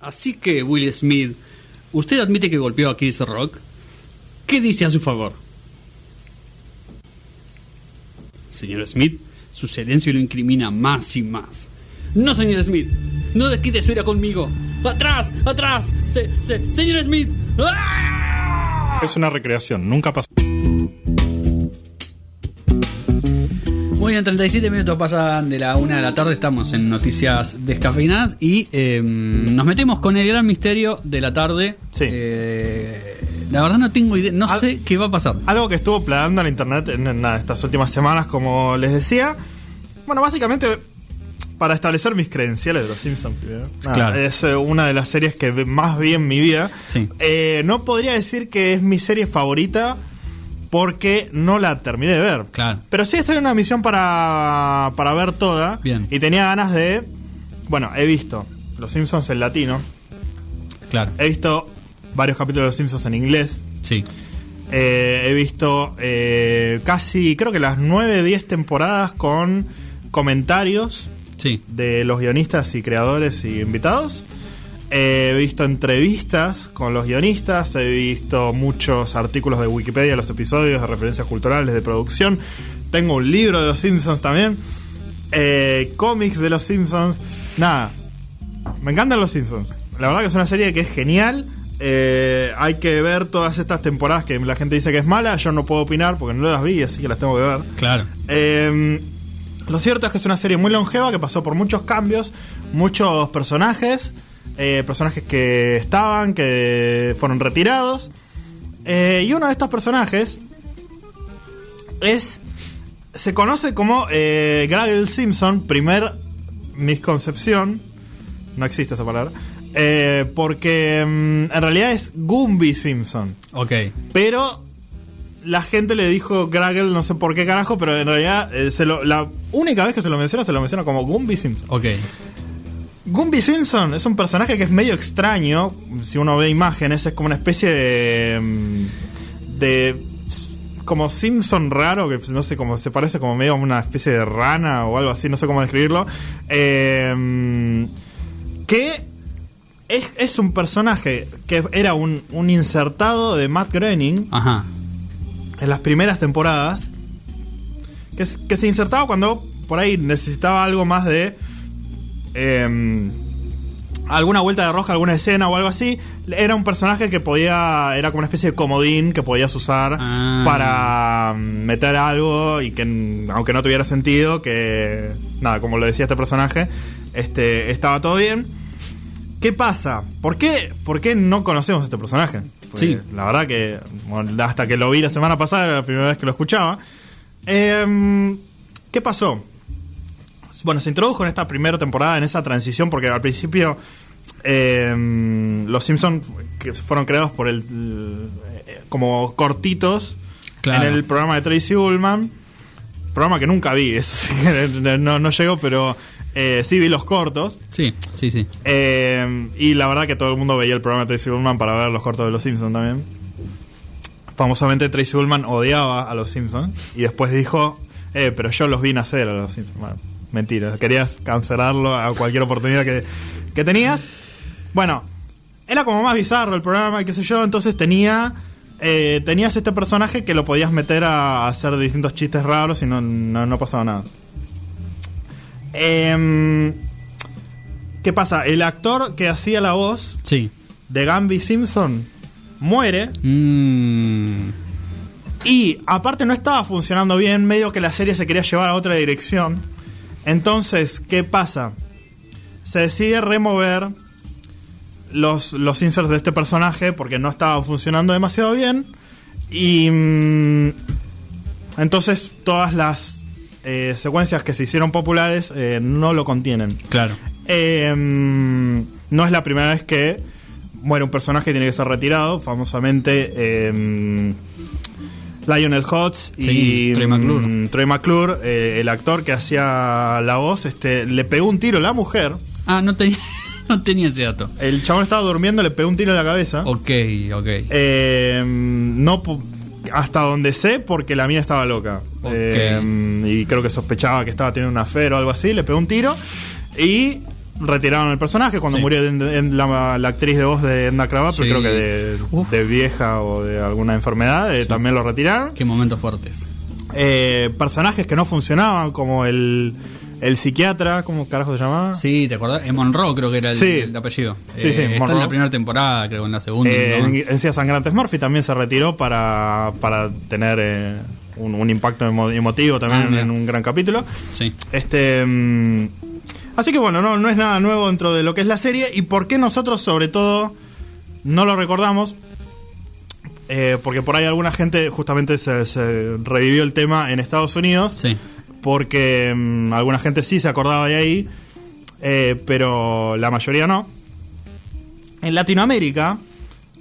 Así que, Will Smith, usted admite que golpeó a Chris Rock. ¿Qué dice a su favor? Señor Smith, su silencio lo incrimina más y más. No, señor Smith, no desquite su ira conmigo. ¡Atrás! ¡Atrás! Se, se, ¡Señor Smith! Es una recreación, nunca pasó. Muy bien, 37 minutos pasan de la una de la tarde, estamos en Noticias Descafeinadas y eh, nos metemos con el gran misterio de la tarde. Sí. Eh, la verdad no tengo idea, no Al- sé qué va a pasar. Algo que estuvo plagando en internet en, estas últimas semanas, como les decía. Bueno, básicamente, para establecer mis credenciales de los Simpsons, nada, Claro. es eh, una de las series que más vi en mi vida. Sí. Eh, no podría decir que es mi serie favorita porque no la terminé de ver. Claro. Pero sí estoy en una misión para, para ver toda. Bien. Y tenía ganas de. Bueno, he visto Los Simpsons en latino. Claro. He visto varios capítulos de Los Simpsons en inglés. Sí. Eh, he visto eh, casi, creo que las 9, 10 temporadas con comentarios Sí. de los guionistas y creadores y invitados. He visto entrevistas con los guionistas, he visto muchos artículos de Wikipedia, los episodios de referencias culturales, de producción. Tengo un libro de los Simpsons también. Eh, cómics de los Simpsons. Nada, me encantan los Simpsons. La verdad que es una serie que es genial. Eh, hay que ver todas estas temporadas que la gente dice que es mala. Yo no puedo opinar porque no las vi, así que las tengo que ver. Claro. Eh, lo cierto es que es una serie muy longeva que pasó por muchos cambios, muchos personajes, eh, personajes que estaban, que fueron retirados. Eh, y uno de estos personajes es. Se conoce como eh, Gragel Simpson, primer misconcepción. No existe esa palabra. eh, porque mm, en realidad es Gumby Simpson. Ok. Pero la gente le dijo Gragel, no sé por qué carajo, pero en realidad eh, se lo- la única vez que se lo menciona, se lo menciona como Gumby Simpson. Ok. Gumby Simpson es un personaje que es medio extraño. Si uno ve imágenes, es como una especie de. mm, de. como Simpson raro, que no sé cómo se parece como medio a una especie de rana o algo así, no sé cómo describirlo. Eh, que es, es un personaje que era un, un insertado de Matt Groening Ajá. en las primeras temporadas que, que se insertaba cuando por ahí necesitaba algo más de em, alguna vuelta de rosca, alguna escena o algo así. Era un personaje que podía, era como una especie de comodín que podías usar Ah. para mm, meter algo y que aunque no tuviera sentido, que nada, como lo decía este personaje, este estaba todo bien. ¿Qué pasa? ¿Por qué, por qué no conocemos a este personaje? Sí. La verdad que bueno, hasta que lo vi la semana pasada, era la primera vez que lo escuchaba. Em, ¿Qué pasó? Bueno, se introdujo en esta primera temporada, en esa transición, porque al principio em, los Simpsons fueron creados por el eh, como cortitos Claro. en el programa de Tracy Ullman. Programa que nunca vi, eso sí, no, no llegó, pero eh, sí vi los cortos. Sí, sí, sí. Eh, y la verdad que todo el mundo veía el programa de Tracy Ullman para ver los cortos de los Simpsons también. Famosamente Tracy Ullman odiaba a los Simpsons y después dijo, eh, pero yo los vi nacer a los Simpsons. Bueno, mentira, querías cancelarlo a cualquier oportunidad que, que tenías. Bueno, era como más bizarro el programa, y qué sé yo, entonces tenía... eh, tenías este personaje que lo podías meter a, hacer distintos chistes raros y no, no, no pasaba nada. Em, ¿Qué pasa? El actor que hacía la voz Sí. de Gamby Simpson muere Mm, y aparte no estaba funcionando bien, medio que la serie se quería llevar a otra dirección. Entonces, ¿qué pasa? Se decide remover los, los inserts de este personaje porque no estaba funcionando demasiado bien. Y mm, entonces todas las eh, secuencias que se hicieron populares eh, no lo contienen. claro. Eh, mm, no es la primera vez que muere un personaje que tiene que ser retirado. Famosamente, eh, Lionel Hutz Sí, y Troy McClure. mm, Troy McClure, eh, el actor que hacía la voz, este, le pegó un tiro a la mujer. Ah, no tenía, no tenía ese dato. El chabón estaba durmiendo, le pegó un tiro en la cabeza. Ok, ok. Eh, no hasta donde sé, porque la mina estaba loca. Eh, y creo que sospechaba que estaba teniendo una fe o algo así. Le pegó un tiro. Y retiraron el personaje cuando Sí. murió en- en la, la actriz de voz de Edna Krabappel, Sí. creo que de, vieja o de alguna enfermedad, eh, también lo retiraron. Qué momentos fuertes. Eh, personajes que no funcionaban, como el, el psiquiatra, ¿cómo carajo se llamaba? Sí, ¿te acordás? Eh, Monroe creo que era el, Sí. el apellido. Sí, Eh, sí, Está Monroe. en la primera temporada, creo, en la segunda. Eh, ¿no? en Sangrantes Murphy también se retiró para, para tener eh, un, un impacto emo- emotivo también Ah, en un gran capítulo. Sí. Este, mm, así que bueno, no, no es nada nuevo dentro de lo que es la serie. ¿Y por qué nosotros, sobre todo, no lo recordamos? Eh, porque por ahí alguna gente justamente se, se revivió el tema en Estados Unidos. Sí. Porque mm, alguna gente sí se acordaba de ahí, eh, pero la mayoría no. En Latinoamérica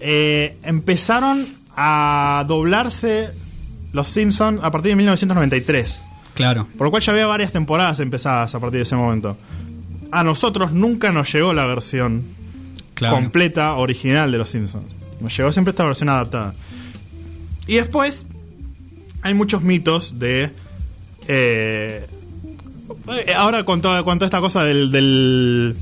eh, empezaron a doblarse los Simpsons a partir de 1993. Claro. Por lo cual ya había varias temporadas empezadas a partir de ese momento. A nosotros nunca nos llegó la versión Claro. completa, original de Los Simpsons. Nos llegó siempre esta versión adaptada. Y después hay muchos mitos de... eh, eh, ahora con toda, con toda esta cosa del, del,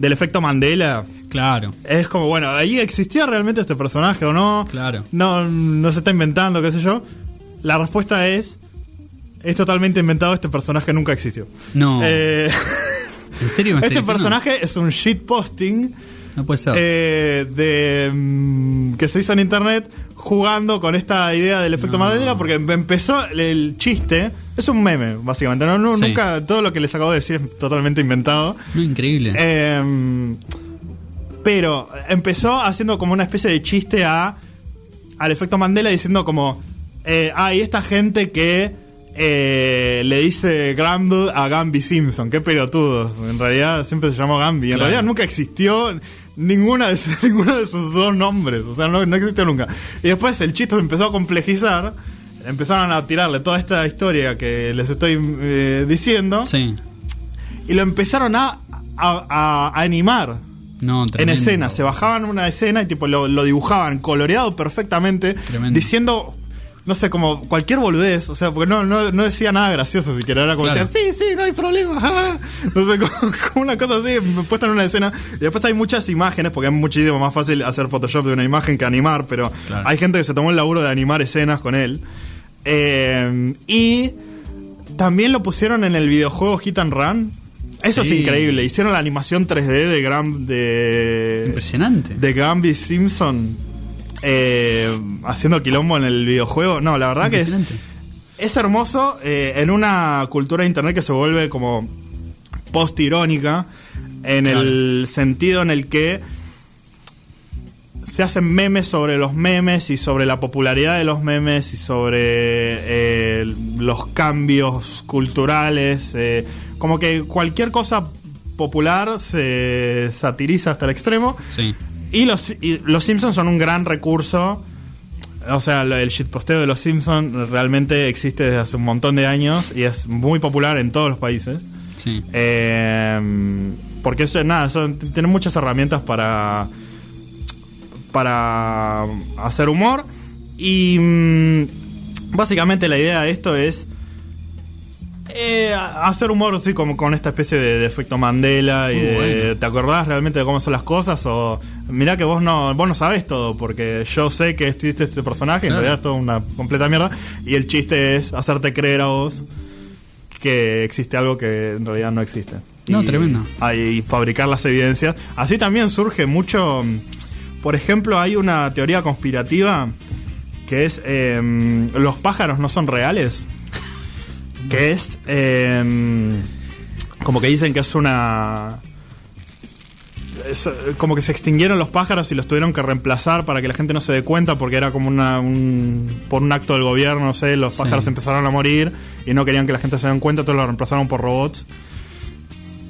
del efecto Mandela, Claro. es como, bueno, ¿ahí existía realmente este personaje o no? Claro. No, no se está inventando, qué sé yo. La respuesta es... Es totalmente inventado, este personaje nunca existió. No. Eh, ¿En serio me este diciendo? personaje es un shitposting No puede ser. eh, de mm, que se hizo en internet jugando con esta idea del efecto No. Mandela porque em- empezó el, chiste es un meme básicamente no, No, Sí. nunca todo lo que les acabo de decir es totalmente inventado no, increíble. Em, pero empezó haciendo como una especie de chiste a al efecto Mandela diciendo como eh, hay esta gente que eh, le dice Gramble a Gambi Simpson, qué pelotudo. En realidad siempre se llamó Gambi. En Claro. realidad nunca existió ninguna de, sus- ninguno de sus dos nombres. O sea, no, no existió nunca. Y después el chiste se empezó a complejizar. Empezaron a tirarle toda esta historia que les estoy eh, diciendo. sí. Y lo empezaron a, a- a- a animar No, en escena. Se bajaban una escena y tipo lo, lo dibujaban coloreado perfectamente, Tremendo. diciendo, no sé, como cualquier boludez. O sea, porque no, no, no decía nada gracioso siquiera. Era como Claro. decía, sí, sí, no hay problema. ah". No sé, como, como una cosa así, puesta en una escena. Y después hay muchas imágenes, porque es muchísimo más fácil hacer Photoshop de una imagen que animar, pero Claro. hay gente que se tomó el laburo de animar escenas con él. Eh, y también lo pusieron en el videojuego Hit and Run. Eso Sí. es increíble. Hicieron la animación 3D de Gram de Impresionante. de Gambi Simpson eh, haciendo quilombo en el videojuego. No, la verdad que es, hermoso eh, en una cultura de internet que se vuelve como post-irónica en Claro. el sentido en el que se hacen memes sobre los memes y sobre la popularidad de los memes y sobre eh, los cambios culturales. eh, como que cualquier cosa popular se satiriza hasta el extremo. Sí. Y los, y los Simpsons son un gran recurso. O sea, el shitposteo de los Simpsons realmente existe desde hace un montón de años y es muy popular en todos los países. Sí. Eh, porque eso, nada, son, tienen muchas herramientas para para hacer humor y mm, básicamente la idea de esto es eh, hacer humor así como con esta especie de, de efecto Mandela y Muy de, bueno. ¿te acordás realmente de cómo son las cosas? o mirá que vos no vos no sabés todo porque yo sé que existe este personaje en realidad es toda una completa mierda y el chiste es hacerte creer a vos que existe algo que en realidad no existe. No, Y- tremendo. Y fabricar las evidencias. Así también surge mucho. Por ejemplo, hay una teoría conspirativa que es eh, los pájaros no son reales. Que es eh, como que dicen que es una es, eh, como que se extinguieron los pájaros y los tuvieron que reemplazar para que la gente no se dé cuenta porque era como una un, por un acto del gobierno, no sé, los Sí. pájaros empezaron a morir y no querían que la gente se den cuenta, entonces lo reemplazaron por robots.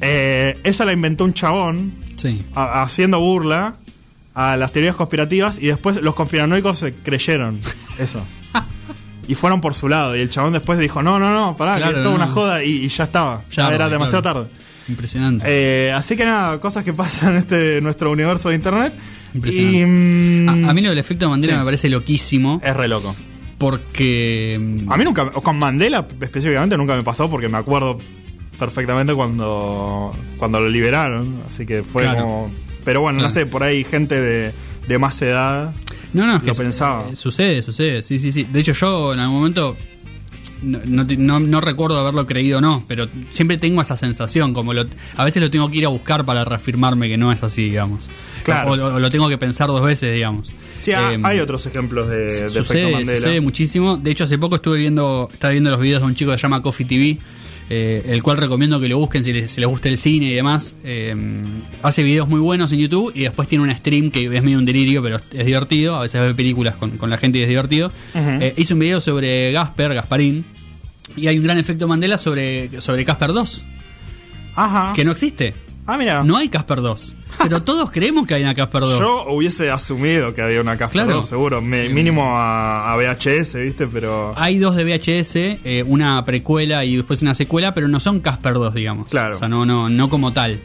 Eh, esa la inventó un chabón Sí. a- haciendo burla a las teorías conspirativas y después los conspiranoicos se creyeron eso. Y fueron por su lado. Y el chabón después dijo, no, no, no, pará, Claro, que es toda no. una joda. Y, y ya estaba. Ya Claro, era demasiado claro. tarde. Impresionante. Eh, así que nada, cosas que pasan en este nuestro universo de internet. Impresionante. Y, mm, a, a mí lo del efecto Mandela sí. me parece loquísimo es re loco. porque mm, A mí nunca, con Mandela específicamente nunca me pasó porque me acuerdo perfectamente cuando, cuando lo liberaron. Así que fue como. Pero bueno, no sé, por ahí gente de, de más edad. No, no, es Lo que pensaba. eh, sucede, sucede, sí, sí, sí. De hecho, yo en algún momento no, no, te- no- no recuerdo haberlo creído o no, pero siempre tengo esa sensación, como lo, a veces lo tengo que ir a buscar para reafirmarme que no es así, digamos. Claro. O, lo, o lo tengo que pensar dos veces, digamos. Sí, ha- Eh, hay otros ejemplos de, de efecto sucede, Mandela. sucede muchísimo. De hecho, hace poco estuve viendo, estaba viendo los videos de un chico que se llama Coffee TV, eh, el cual recomiendo que lo busquen si les, si les gusta el cine y demás. Eh, hace videos muy buenos en YouTube y después tiene un stream que es medio un delirio, pero es divertido. A veces ve películas con, con la gente y es divertido. Eh, hizo un video sobre Gasper, Gasparín, y hay un gran efecto Mandela sobre, sobre Casper 2, Ajá. que no existe. Ah, mira. No hay Casper 2, pero todos creemos que hay una Casper 2. Yo hubiese asumido que había una Casper Claro. 2, seguro. Me- mínimo a, a VHS, ¿viste? Pero. Hay dos de VHS, eh, una precuela y después una secuela, pero no son Casper 2, digamos. Claro. O sea, no, no, no como tal.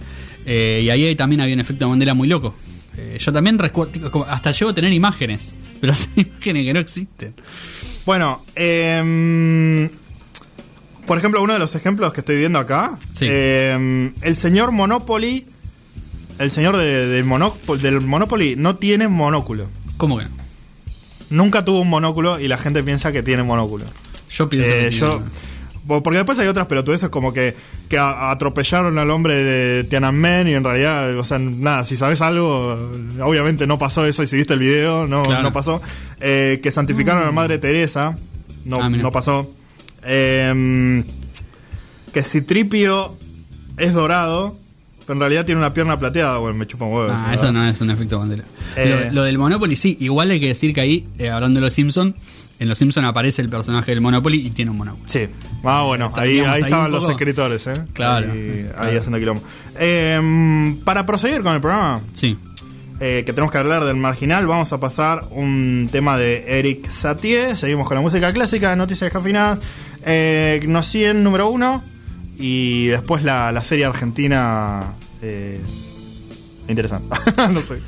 Eh, y ahí también había un efecto Mandela muy loco. Eh, yo también recuerdo, hasta llevo a tener imágenes, pero son imágenes que no existen. Bueno, em, por ejemplo, uno de los ejemplos que estoy viendo acá. Sí. em, el señor Monopoly. El señor de- del, Monopoly, del Monopoly no tiene monóculo. ¿Cómo que no? Nunca tuvo un monóculo y la gente piensa que tiene monóculo. Yo pienso Eh, que tiene- porque después hay otras pelotudeces como que, que atropellaron al hombre de Tiananmen y en realidad, o sea, nada, si sabes algo, obviamente no pasó eso y si viste el video, no, Claro. no pasó. Eh, que santificaron a la madre Teresa, no, Ah, no pasó. Eh, que Citripio es dorado, pero en realidad tiene una pierna plateada, bueno, me chupa un huevo. Ah, eso, no es un efecto Mandela. Eh. Lo, lo del Monopoly sí, igual hay que decir que ahí, eh, hablando de los Simpsons, en los Simpsons aparece el personaje del Monopoly y tiene un Monopoly. Sí. Ah, bueno, ahí, ahí ahí estaban los escritores, ¿eh? Claro. Ahí, Claro. ahí haciendo quilombo. Eh, para proseguir con el programa, Sí. eh, que tenemos que hablar del marginal, vamos a pasar un tema de Eric Satie. Seguimos con la música clásica, noticias descafinadas. Eh, Nos 100 número uno. Y después la, la serie argentina. eh, interesante. no sé.